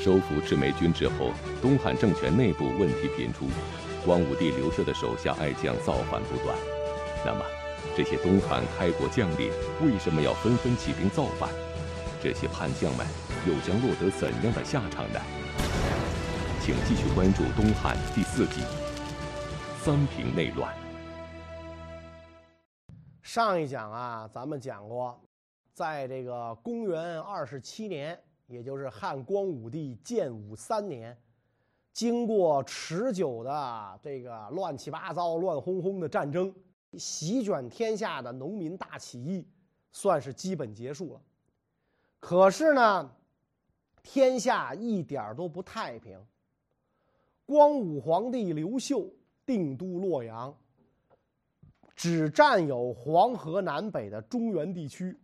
收复赤眉军之后，东汉政权内部问题频出，光武帝刘秀的手下爱将造反不断。那么，这些东汉开国将领为什么要纷纷起兵造反？这些叛将们又将落得怎样的下场呢？请继续关注《东汉》第四集《三平内乱》。上一讲啊，咱们讲过，在这个公元二十七年，也就是汉光武帝建武三年，经过持久的这个乱七八糟、乱哄哄的战争，席卷天下的农民大起义，算是基本结束了。可是呢，天下一点都不太平。光武皇帝刘秀定都洛阳，只占有黄河南北的中原地区，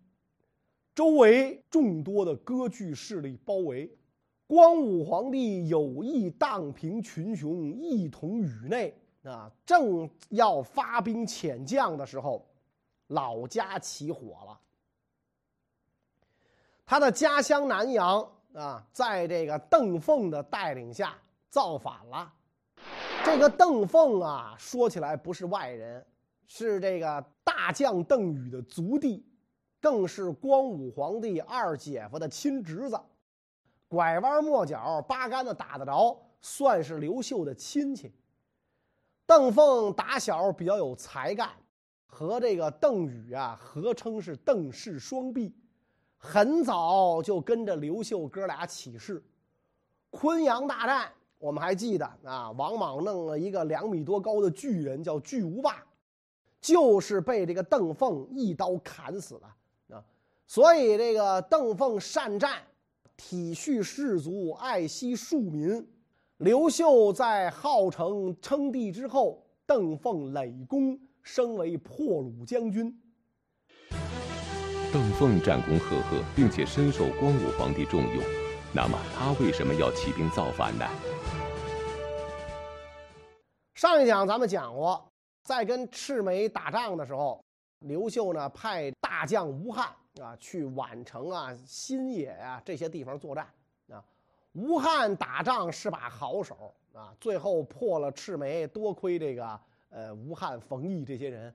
周围众多的割据势力包围。光武皇帝有意荡平群雄，一统宇内啊，正要发兵遣将的时候，老家起火了。他的家乡南阳啊，在这个邓凤的带领下。造反了，这个邓凤啊，说起来不是外人，是这个大将邓禹的族弟，更是光武皇帝二姐夫的亲侄子，拐弯抹角八竿子打得着，算是刘秀的亲戚。邓凤打小比较有才干，和这个邓禹啊合称是邓氏双璧，很早就跟着刘秀哥俩起事，昆阳大战。我们还记得啊，王莽弄了一个两米多高的巨人，叫巨无霸，就是被这个邓凤一刀砍死了。所以这个邓凤善战，体恤士卒，爱惜庶民。刘秀在号称称帝之后，邓凤累功，升为破虏将军。邓凤战功赫赫，并且深受光武皇帝重用，那么他为什么要起兵造反呢？上一讲咱们讲过，在跟赤眉打仗的时候，刘秀呢派大将吴汉啊去宛城啊、新野啊这些地方作战啊。吴汉打仗是把好手啊，最后破了赤眉，多亏这个呃吴汉、冯异这些人，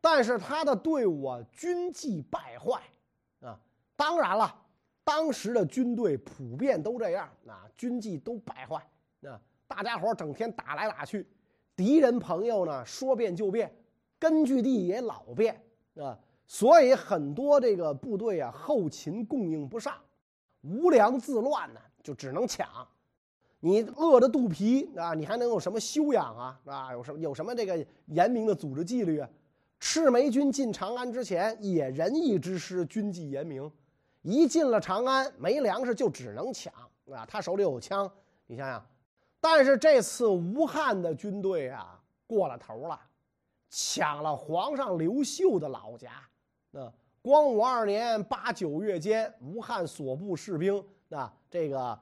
但是他的队伍啊军纪败坏啊。当然了，当时的军队普遍都这样啊，军纪都败坏啊，大家伙整天打来打去。敌人朋友呢，说变就变，根据地也老变啊，所以很多这个部队啊，后勤供应不上，无粮自乱呢，就只能抢。你饿着肚皮啊，你还能有什么修养啊？啊，有什么有什么这个严明的组织纪律啊？赤眉军进长安之前也仁义之师，军纪严明，一进了长安没粮食就只能抢啊，他手里有枪，你想想。但是这次吴汉的军队啊过了头了，抢了皇上刘秀的老家。那光武二年八九月间，吴汉所部士兵啊，这个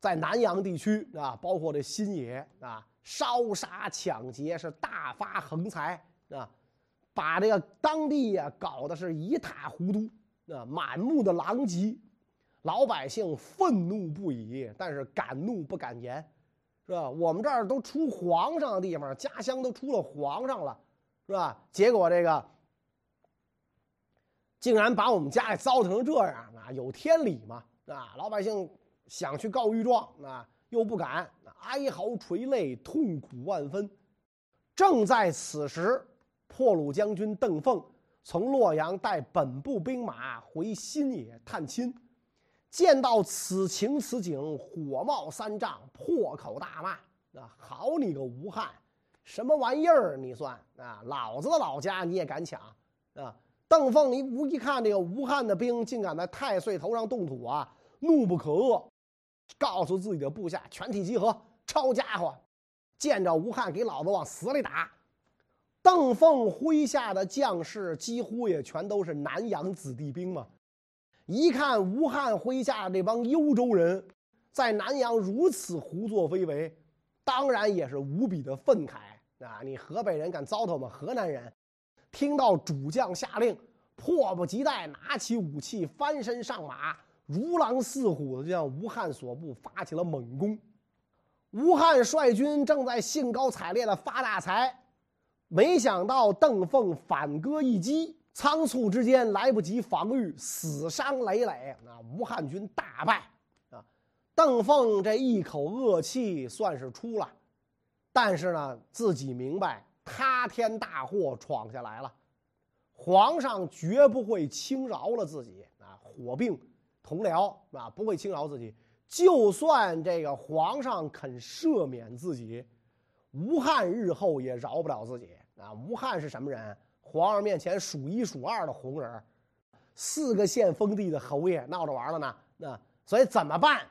在南阳地区啊，包括这新野啊，烧杀抢劫是大发横财啊，把这个当地呀搞得是一塌糊涂啊，满目的狼藉，老百姓愤怒不已，但是敢怒不敢言。是吧？我们这儿都出皇上的地方，家乡都出了皇上了，是吧？结果这个竟然把我们家给糟蹋成这样，啊，有天理吗？啊，老百姓想去告御状，啊，又不敢，哀嚎垂泪，痛苦万分。正在此时，破虏将军邓凤从洛阳带本部兵马回新野探亲。见到此情此景，火冒三丈，破口大骂：“啊，好你个吴汉，什么玩意儿？你算啊，老子的老家你也敢抢啊？”邓凤一吴一看这个吴汉的兵竟敢在太岁头上动土啊，怒不可遏，告诉自己的部下全体集合，抄家伙，见着吴汉给老子往死里打。邓凤麾下的将士几乎也全都是南阳子弟兵嘛。一看吴汉麾下这帮幽州人，在南阳如此胡作非为，当然也是无比的愤慨啊！你河北人敢糟蹋我们河南人？听到主将下令，迫不及待拿起武器，翻身上马，如狼似虎的向吴汉所部发起了猛攻。吴汉率军正在兴高采烈的发大财，没想到邓凤反戈一击，仓促之间来不及防御，死伤累累。啊，吴汉军大败。啊，邓凤这一口恶气算是出了，但是呢，自己明白塌天大祸闯下来了，皇上绝不会轻饶了自己啊！火并同僚啊，不会轻饶自己。就算这个皇上肯赦免自己，吴汉日后也饶不了自己啊！吴汉是什么人？皇上面前数一数二的红人，四个县封地的侯爷，闹着玩了呢。那所以怎么办？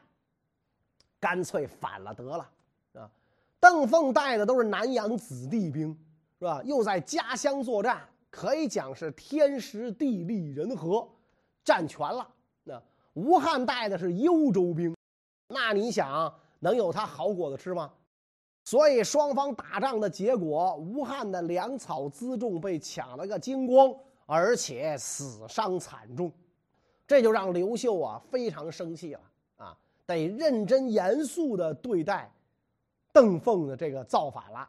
干脆反了得了啊！邓凤带的都是南阳子弟兵，是吧？又在家乡作战，可以讲是天时地利人和，占全了。那吴汉带的是幽州兵。那你想能有他好果子吃吗？所以双方打仗的结果，吴汉的粮草辎重被抢了个精光，而且死伤惨重，这就让刘秀啊非常生气了啊，得认真严肃的对待邓凤的这个造反了。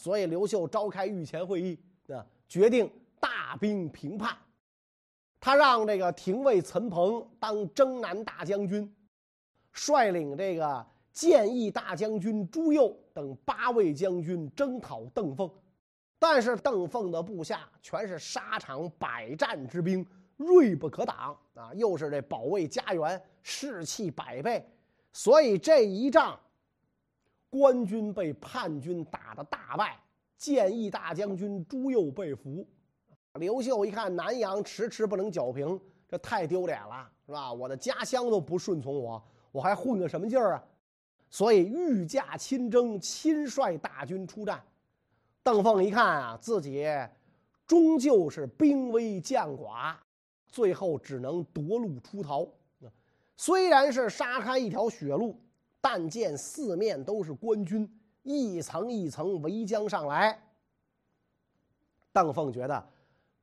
所以刘秀召开御前会议啊，决定大兵平叛，他让这个廷尉岑彭当征南大将军。率领这个建义大将军朱佑等八位将军征讨邓凤，但是邓凤的部下全是沙场百战之兵，锐不可挡啊！又是这保卫家园，士气百倍，所以这一仗，官军被叛军打得大败，建义大将军朱佑被俘。刘秀一看南阳迟迟不能剿平，这太丢脸了，是吧？我的家乡都不顺从我。我还混个什么劲儿啊？所以御驾亲征，亲率大军出战。邓凤一看啊，自己终究是兵微将寡，最后只能夺路出逃。虽然是杀开一条血路，但见四面都是官军，一层一层围将上来。邓凤觉得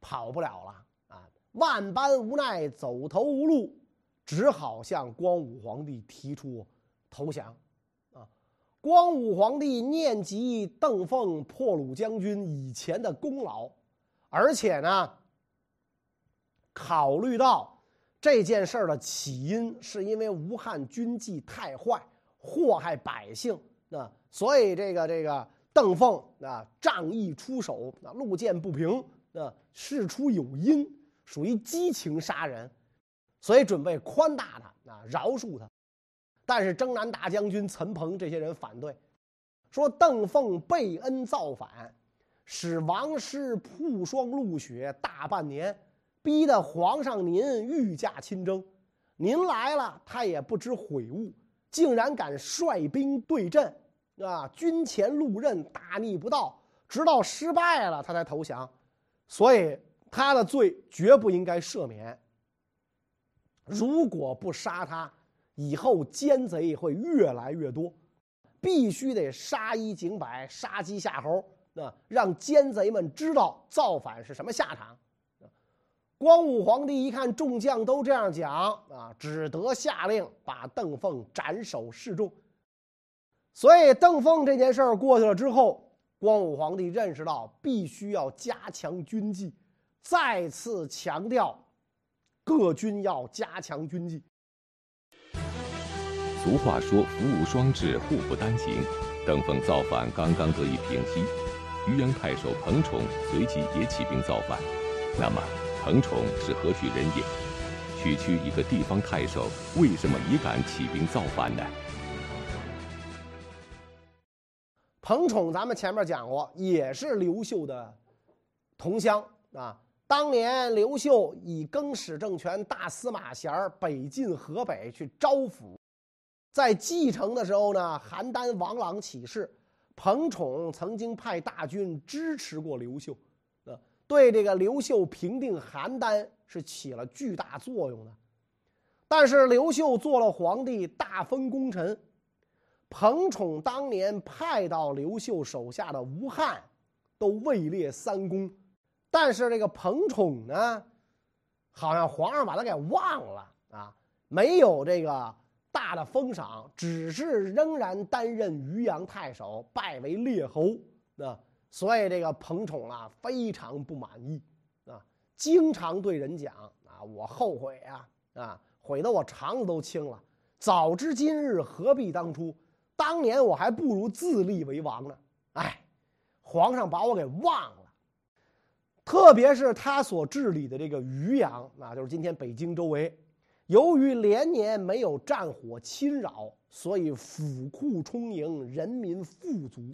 跑不了了啊，万般无奈，走投无路。只好向光武皇帝提出投降，啊！光武皇帝念及邓凤破虏将军以前的功劳，而且呢，考虑到这件事的起因是因为吴汉军纪太坏，祸害百姓，那所以这个这个邓凤啊仗义出手，啊路见不平，啊事出有因，属于激情杀人。所以准备宽大他啊，饶恕他，但是征南大将军岑彭这些人反对，说邓凤背恩造反，使王师曝霜露雪大半年，逼得皇上您御驾亲征，您来了他也不知悔悟，竟然敢率兵对阵，啊，军前路刃大逆不道，直到失败了他才投降，所以他的罪绝不应该赦免。如果不杀他，以后奸贼会越来越多，必须得杀一儆百，杀鸡吓猴，那让奸贼们知道造反是什么下场。光武皇帝一看众将都这样讲啊，只得下令把邓凤斩首示众。所以邓凤这件事儿过去了之后，光武皇帝认识到必须要加强军纪，再次强调。各军要加强军纪。俗话说“福无双至，祸不单行”。邓凤造反刚刚得以平息，渔阳太守彭宠随即也起兵造反。那么，彭宠是何许人也？区区一个地方太守，为什么也敢起兵造反呢？彭宠，咱们前面讲过，也是刘秀的同乡啊。当年刘秀以更始政权大司马衔北进河北去招抚，在继承的时候呢，邯郸王朗起事，彭宠曾经派大军支持过刘秀，对这个刘秀平定邯郸是起了巨大作用的。但是刘秀做了皇帝，大封功臣，彭宠当年派到刘秀手下的吴汉，都位列三公。但是这个彭宠呢，好像皇上把他给忘了啊，没有这个大的封赏，只是仍然担任渔阳太守，拜为列侯。啊，所以这个彭宠啊非常不满意啊，经常对人讲啊，我后悔啊啊，悔得我肠子都青了。早知今日，何必当初？当年我还不如自立为王呢。哎，皇上把我给忘了。特别是他所治理的这个渔阳啊，就是今天北京周围，由于连年没有战火侵扰，所以府库充盈，人民富足。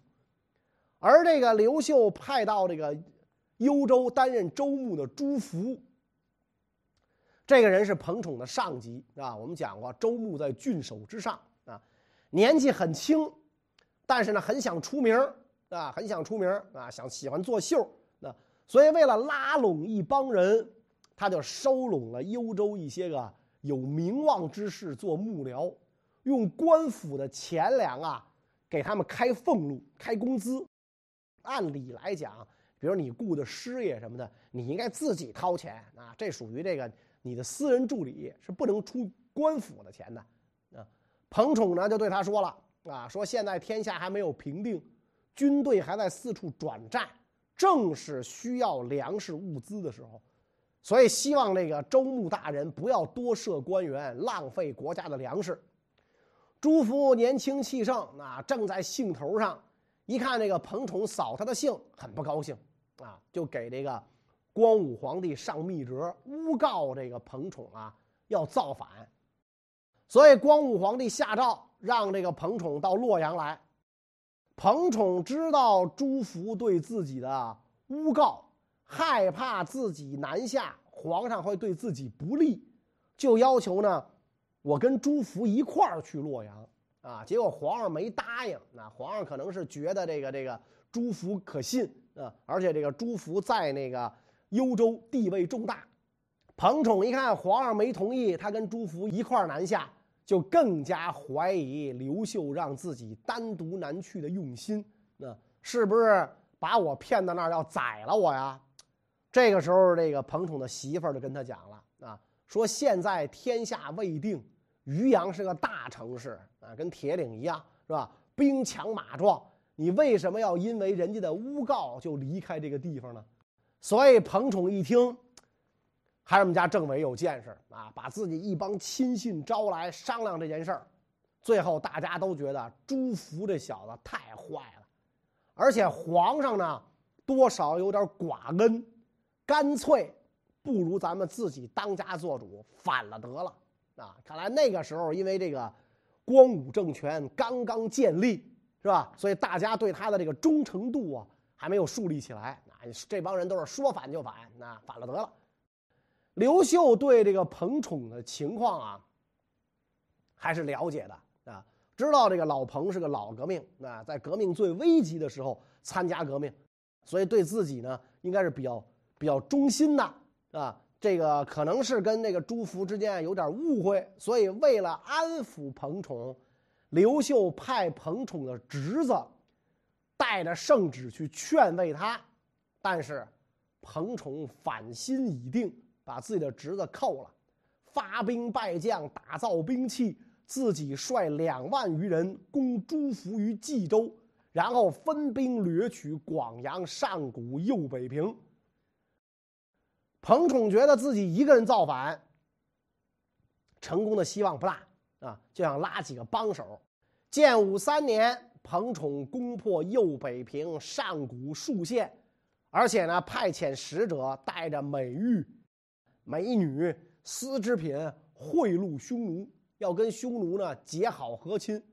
而这个刘秀派到这个幽州担任州牧的朱福，这个人是彭宠的上级啊。我们讲过，州牧在郡守之上啊，年纪很轻，但是呢，很想出名啊，很想出名啊，想喜欢作秀啊。所以为了拉拢一帮人，他就收拢了幽州一些个有名望之士做幕僚，用官府的钱粮啊，给他们开俸禄、开工资。按理来讲，比如你雇的师爷什么的，你应该自己掏钱啊，这属于这个你的私人助理是不能出官府的钱的啊。彭宠呢就对他说了啊，说现在天下还没有平定，军队还在四处转战，正是需要粮食物资的时候，所以希望那个州牧大人不要多设官员，浪费国家的粮食。朱福年轻气盛啊，正在兴头上。一看这个彭宠扫他的兴，很不高兴，啊，就给这个光武皇帝上密折，诬告这个彭宠啊要造反。所以光武皇帝下诏让这个彭宠到洛阳来。彭宠知道朱福对自己的诬告，害怕自己南下，皇上会对自己不利，就要求呢，我跟朱福一块儿去洛阳。啊！结果皇上没答应。那皇上可能是觉得这个这个朱福可信啊，而且这个朱福在那个幽州地位重大。彭宠一看皇上没同意，他跟朱福一块儿南下，就更加怀疑刘秀让自己单独南去的用心。那是不是把我骗到那儿要宰了我呀？这个时候，这个彭宠的媳妇儿就跟他讲了啊，说现在天下未定。渔阳是个大城市啊，跟铁岭一样，是吧？兵强马壮，你为什么要因为人家的诬告就离开这个地方呢？所以彭宠一听，还是我们家政委有见识啊，把自己一帮亲信招来商量这件事儿。最后大家都觉得朱福这小子太坏了，而且皇上呢多少有点寡恩，干脆不如咱们自己当家做主，反了得了。啊，看来那个时候，因为这个光武政权刚刚建立，是吧？所以大家对他的这个忠诚度啊，还没有树立起来。那这帮人都是说反就反，那反了得了。刘秀对这个彭宠的情况啊，还是了解的啊，知道这个老彭是个老革命啊，在革命最危急的时候参加革命，所以对自己呢，应该是比较比较忠心的啊。这个可能是跟那个朱福之间有点误会，所以为了安抚彭宠，刘秀派彭宠的侄子带着圣旨去劝慰他，但是彭宠反心已定，把自己的侄子扣了，发兵败将，打造兵器，自己率两万余人攻朱福于冀州，然后分兵掠取广阳、上谷、右北平。彭宠觉得自己一个人造反，成功的希望不大啊，就想拉几个帮手。建武三年，彭宠攻破右北平、上谷数县，而且呢，派遣使者带着美玉、美女、丝织品贿赂匈奴，要跟匈奴呢结好和亲。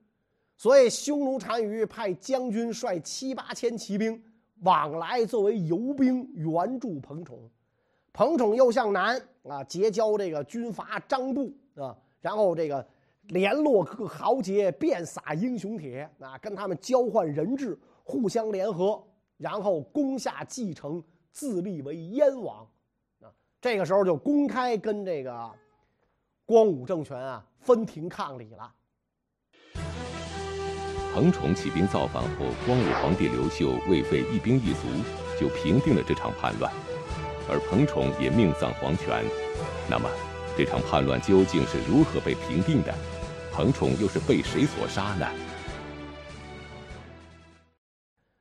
所以，匈奴单于派将军率七八千骑兵往来，作为游兵援助彭宠。彭宠又向南啊结交这个军阀张布啊，然后这个联络各豪杰，遍撒英雄帖啊，跟他们交换人质，互相联合，然后攻下蓟城，自立为燕王啊。这个时候就公开跟这个光武政权啊分庭抗礼了。彭宠起兵造反后，光武皇帝刘秀未费一兵一卒就平定了这场叛乱。而彭宠也命丧黄泉，那么这场叛乱究竟是如何被平定的？彭宠又是被谁所杀呢？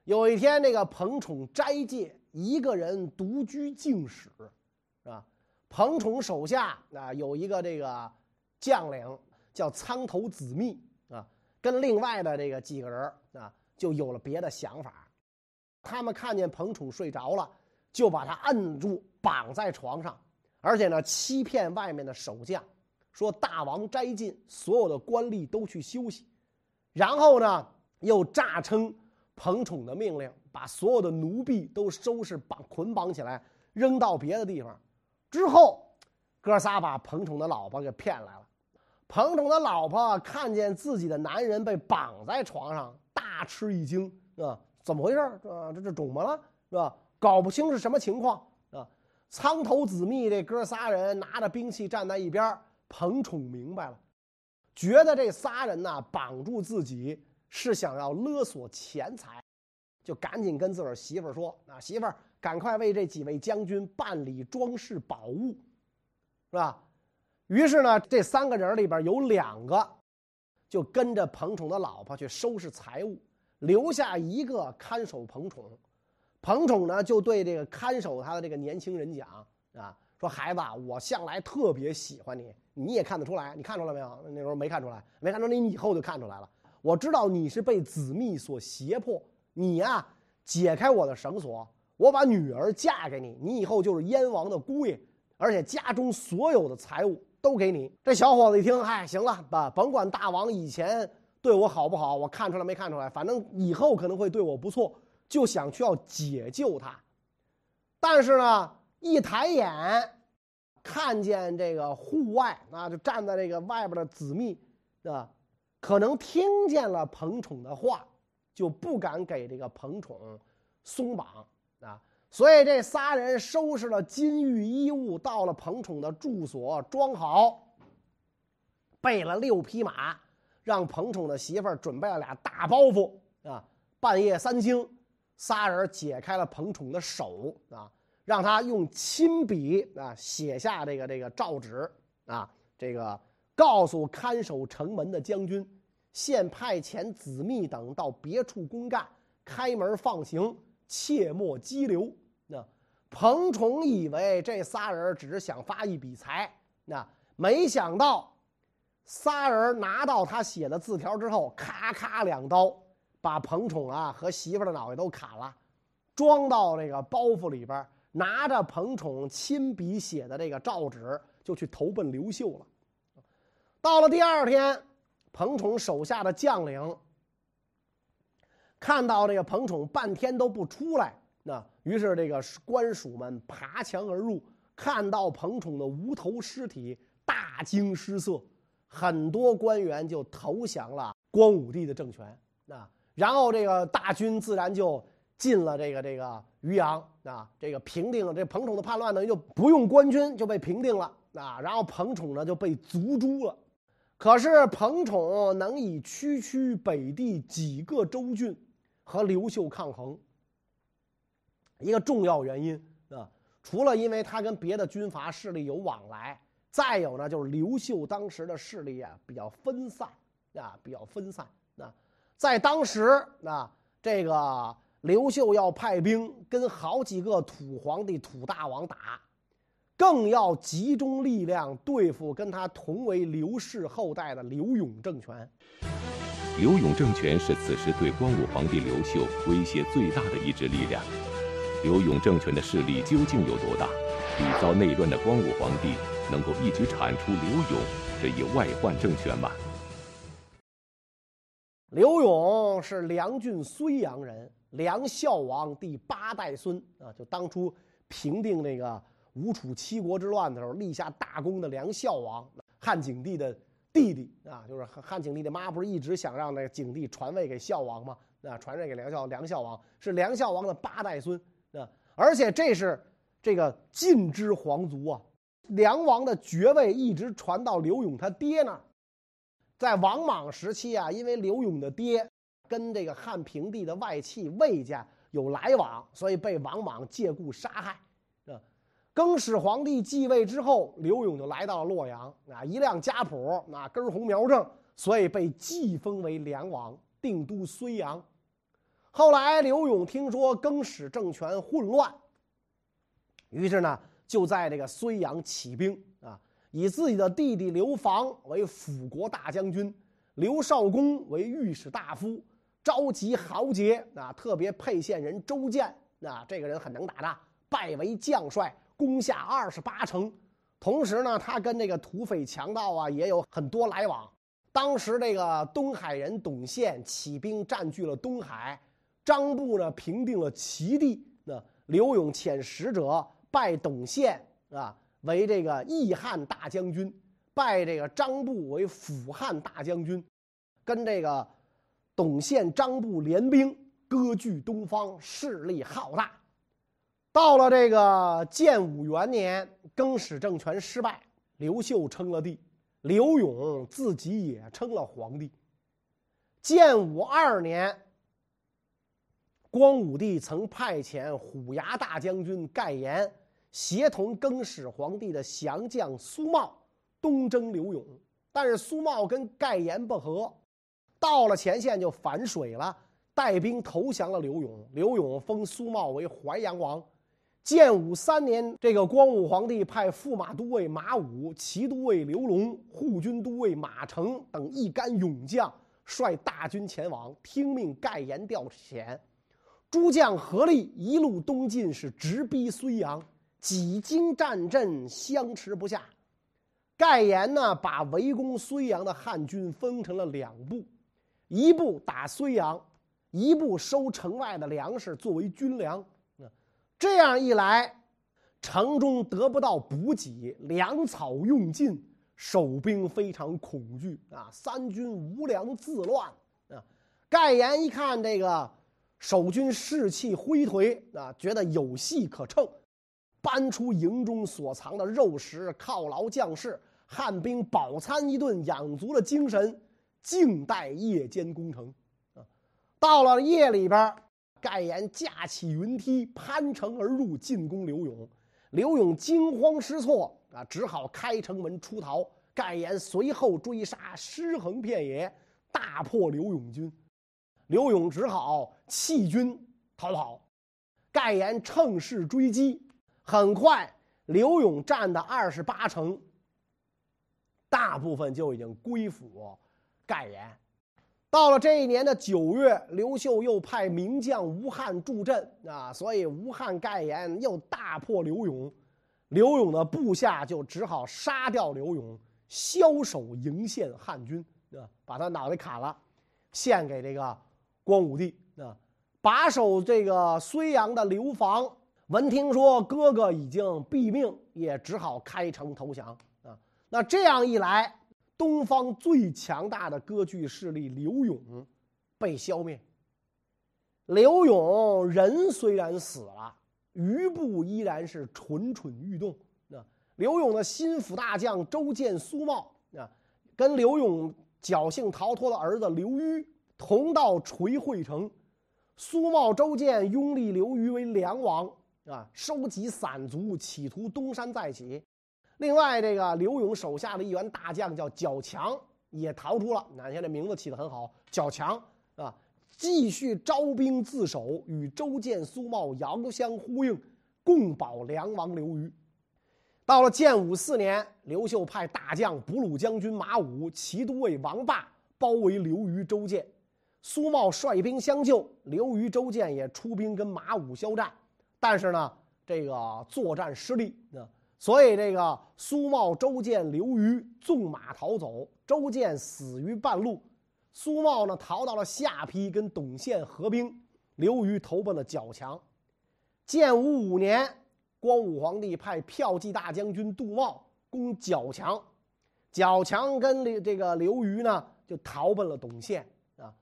有一天，这个彭宠斋戒，一个人独居静室，啊，彭宠手下啊有一个这个将领叫苍头子密啊，跟另外的这个几个人啊就有了别的想法。他们看见彭宠睡着了，就把他摁住，绑在床上，而且呢欺骗外面的守将，说大王斋禁，所有的官吏都去休息，然后呢又诈称。彭宠的命令，把所有的奴婢都收拾绑捆绑起来，扔到别的地方。之后，哥仨把彭宠的老婆给骗来了。彭宠的老婆看见自己的男人被绑在床上，大吃一惊啊！怎么回事啊？这这肿么了？是吧？搞不清是什么情况啊！苍头子密这哥仨人拿着兵器站在一边。彭宠明白了，觉得这仨人呢绑住自己。是想要勒索钱财，就赶紧跟自个儿媳妇说：“啊，媳妇儿，赶快为这几位将军办理装饰宝物，是吧？”于是呢，这三个人里边有两个就跟着彭宠的老婆去收拾财物，留下一个看守彭宠。彭宠呢，就对这个看守他的这个年轻人讲：“啊，说孩子，我向来特别喜欢你，你也看得出来，你看出来没有？那时候没看出来，没看出来，你以后就看出来了。”我知道你是被子密所胁迫，你呀解开我的绳索，我把女儿嫁给你，你以后就是燕王的姑爷，而且家中所有的财物都给你。这小伙子一听，嗨，行了，吧，甭管大王以前对我好不好，我看出来没看出来，反正以后可能会对我不错，就想去要解救他。但是呢，一抬眼看见这个户外啊，就站在这个外边的子密，啊。可能听见了彭宠的话，就不敢给这个彭宠松绑啊。所以这仨人收拾了金玉衣物，到了彭宠的住所，装好，备了六匹马，让彭宠的媳妇儿准备了俩大包袱啊。半夜三更，仨人解开了彭宠的手啊，让他用亲笔啊写下这个这个诏旨啊，这个。告诉看守城门的将军，现派遣子密等到别处公干，开门放行，切莫激流。那彭宠以为这仨人只是想发一笔财，那没想到，仨人拿到他写的字条之后，咔咔两刀，把彭宠啊和媳妇的脑袋都砍了，装到这个包袱里边，拿着彭宠亲笔写的这个诏旨，就去投奔刘秀了。到了第二天，彭宠手下的将领看到这个彭宠半天都不出来，那于是这个官署们爬墙而入，看到彭宠的无头尸体，大惊失色，很多官员就投降了光武帝的政权。那然后这个大军自然就进了这个这个渔阳啊，这个平定了这彭宠的叛乱，等于就不用官军就被平定了啊，然后彭宠呢就被族诛了。可是彭宠能以区区北地几个州郡和刘秀抗衡，一个重要原因啊，除了因为他跟别的军阀势力有往来，再有呢就是刘秀当时的势力啊比较分散啊，比较分散啊，在当时啊，这个刘秀要派兵跟好几个土皇帝、土大王打。更要集中力量对付跟他同为刘氏后代的刘永政权。刘永政权是此时对光武皇帝刘秀威胁最大的一支力量。刘永政权的势力究竟有多大？屡遭内乱的光武皇帝能够一举铲除刘永这一外患政权吗？刘永是梁郡睢阳人，梁孝王第八代孙啊，就当初平定那个。吴楚七国之乱的时候立下大功的梁孝王，汉景帝的弟弟啊，就是汉景帝的妈，不是一直想让那个景帝传位给孝王吗？啊，传位给梁孝梁孝王是梁孝王的八代孙啊，而且这是这个晋之皇族啊，梁王的爵位一直传到刘永他爹那儿。在王莽时期啊，因为刘永的爹跟这个汉平帝的外戚魏家有来往，所以被王莽借故杀害。更始皇帝继位之后，刘永就来到了洛阳啊，一辆家谱，啊根红苗正，所以被继封为梁王，定都睢阳。后来刘永听说更始政权混乱，于是呢，就在这个睢阳起兵，以自己的弟弟刘防为辅国大将军，刘少恭为御史大夫，召集豪杰啊，特别沛县人周建啊，这个人很能打的，拜为将帅。攻下二十八城，同时呢，他跟这个土匪强盗啊也有很多来往。当时这个东海人董宪起兵占据了东海，张布呢平定了齐地。那刘永遣使者拜董宪啊为这个义汉大将军，拜这个张布为辅汉大将军，跟这个董宪、张布联兵割据东方，势力浩大。到了这个建武元年，更始政权失败，刘秀称了帝，刘永自己也称了皇帝。建武二年，光武帝曾派遣虎牙大将军盖延，协同更始皇帝的降将苏茂东征刘永，但是苏茂跟盖延不和，到了前线就反水了，带兵投降了刘永。刘永封苏茂为淮阳王。建武三年，这个光武皇帝派驸马都尉马武、骑都尉刘龙、护军都尉马成等一干勇将，率大军前往，听命盖延调遣。诸将合力一路东进，是直逼睢阳，几经战阵，相持不下。盖延呢，把围攻睢阳的汉军分成了两部，一部打睢阳，一部收城外的粮食作为军粮。这样一来，城中得不到补给，粮草用尽，守兵非常恐惧啊！三军无粮自乱啊！盖延一看这个守军士气灰颓啊，觉得有戏可乘，搬出营中所藏的肉食犒劳将士，汉兵饱餐一顿，养足了精神，静待夜间攻城啊！到了夜里边。盖延架起云梯，攀城而入，进攻刘勇。刘勇惊慌失措啊，只好开城门出逃。盖延随后追杀，尸横遍野，大破刘永军。刘勇只好弃军逃跑。盖延乘势追击，很快刘永占的二十八城，大部分就已经归附盖延。到了这一年的九月，刘秀又派名将吴汉助阵啊，所以吴汉盖延又大破刘永，刘永的部下就只好杀掉刘永，枭首迎献汉军啊，把他脑袋砍了，献给这个光武帝啊。把守这个睢阳的刘防闻听说哥哥已经毙命，也只好开城投降啊。那这样一来。东方最强大的割据势力刘永被消灭。刘永人虽然死了，余部依然是蠢蠢欲动。那刘永的心腹大将周建、苏茂啊，跟刘永侥幸逃脱的儿子刘虞同到垂惠城。苏茂、周建拥立刘虞为梁王啊，收集散卒，企图东山再起。另外，这个刘永手下的一员大将叫角强，也逃出了。那现在名字起得很好，角强啊，继续招兵自守，与周建、苏茂遥相呼应，共保梁王刘虞。到了建武四年，刘秀派大将补鲁将军马武、骑都尉王霸包围刘虞、周建，苏茂率兵相救，刘虞、周建也出兵跟马武交战，但是呢，这个作战失利啊。所以，这个苏茂、周建、刘虞纵马逃走，周建死于半路。苏茂呢，逃到了下邳，跟董宪合兵。刘虞投奔了角强。建武五年，光武皇帝派骠骑大将军杜茂攻角强，角强跟这个刘虞呢，就逃奔了董宪啊。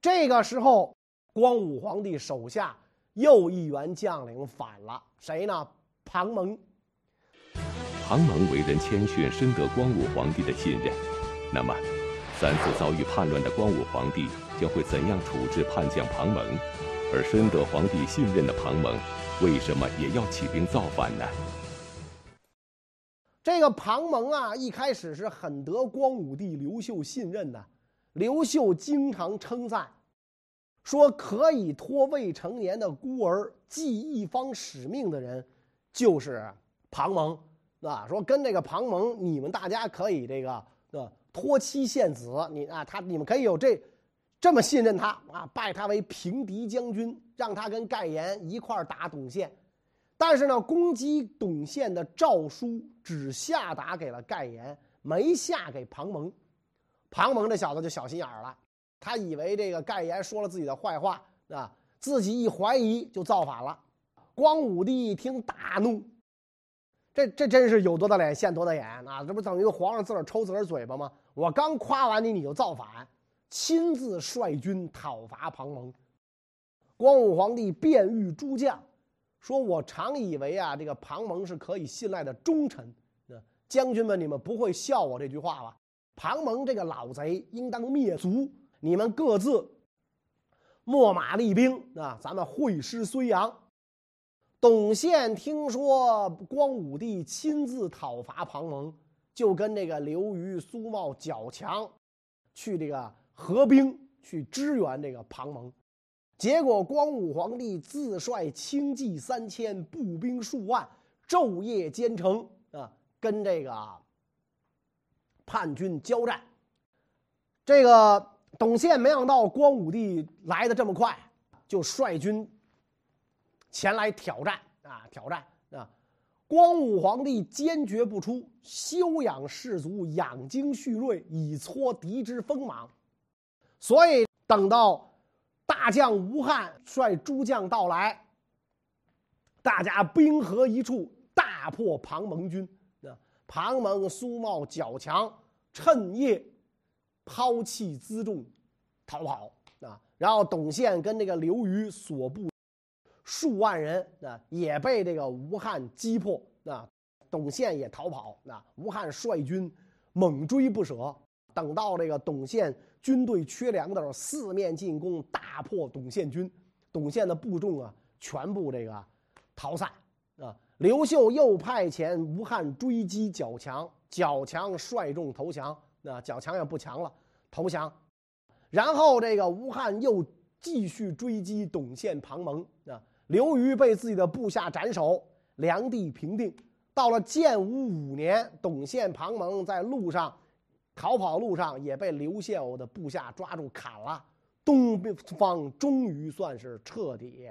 这个时候，光武皇帝手下又一员将领反了，谁呢？庞蒙。庞蒙为人谦逊，深得光武皇帝的信任。那么，三次遭遇叛乱的光武皇帝将会怎样处置叛将庞蒙？而深得皇帝信任的庞蒙，为什么也要起兵造反呢？这个庞蒙啊，一开始是很得光武帝刘秀信任的。刘秀经常称赞，说可以托未成年的孤儿继一方使命的人，就是庞蒙啊。说跟这个庞蒙，你们大家可以这个啊托妻献子，你啊他你们可以有这这么信任他啊，拜他为平敌将军，让他跟盖延一块打董宪。但是呢，攻击董宪的诏书只下达给了盖延，没下给庞蒙。庞蒙这小子就小心眼儿了，他以为这个盖岩说了自己的坏话啊，自己一怀疑就造反了。光武帝一听大怒，这这真是有多大脸现多大眼啊！这不等于皇上自个儿抽自个儿嘴巴吗？我刚夸完你，你就造反，亲自率军讨伐庞蒙。光武皇帝便谕诸将。说我常以为啊，这个庞蒙是可以信赖的忠臣。将军们，你们不会笑我这句话吧？庞蒙这个老贼，应当灭族。你们各自秣马厉兵啊，咱们会师睢阳。董宪听说光武帝亲自讨伐庞蒙，就跟这个刘虞、苏茂、矫强去这个合兵去支援这个庞蒙。结果，光武皇帝自率轻骑三千，步兵数万，昼夜兼程啊，跟这个叛军交战。这个董宪没想到光武帝来的这么快，就率军前来挑战啊，挑战啊！光武皇帝坚决不出，休养士卒，养精蓄锐，以挫敌之锋芒。所以等到。大将吴汉率诸将到来，大家兵合一处，大破庞蒙军。啊，庞蒙、苏茂、角强趁夜抛弃辎重，逃跑。啊，然后董宪跟这个刘虞所部数万人啊，也被这个吴汉击破。啊，董宪也逃跑。啊，吴汉率军猛追不舍。等到这个董宪军队缺粮的时候，四面进攻，大破董宪军，董宪的部众啊，全部这个逃散啊。刘秀又派遣吴汉追击角强，角强率众投降，那角强也不强了，投降。然后这个吴汉又继续追击董宪、庞蒙啊。刘虞被自己的部下斩首，梁地平定。到了建武五年，董宪、庞蒙在路上。逃跑路上也被刘秀的部下抓住砍了，东方终于算是彻底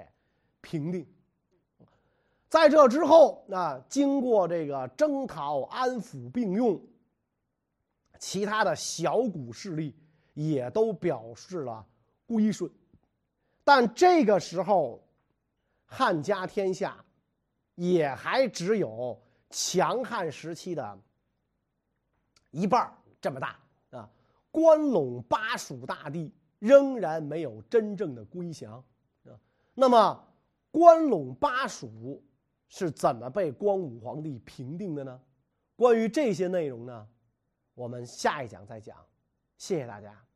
平定。在这之后，啊，经过这个征讨、安抚、并用，其他的小股势力也都表示了归顺。但这个时候，汉家天下也还只有强悍时期的一半。这么大啊！关陇巴蜀大地仍然没有真正的归降啊。那么，关陇巴蜀是怎么被光武皇帝平定的呢？关于这些内容呢，我们下一讲再讲。谢谢大家。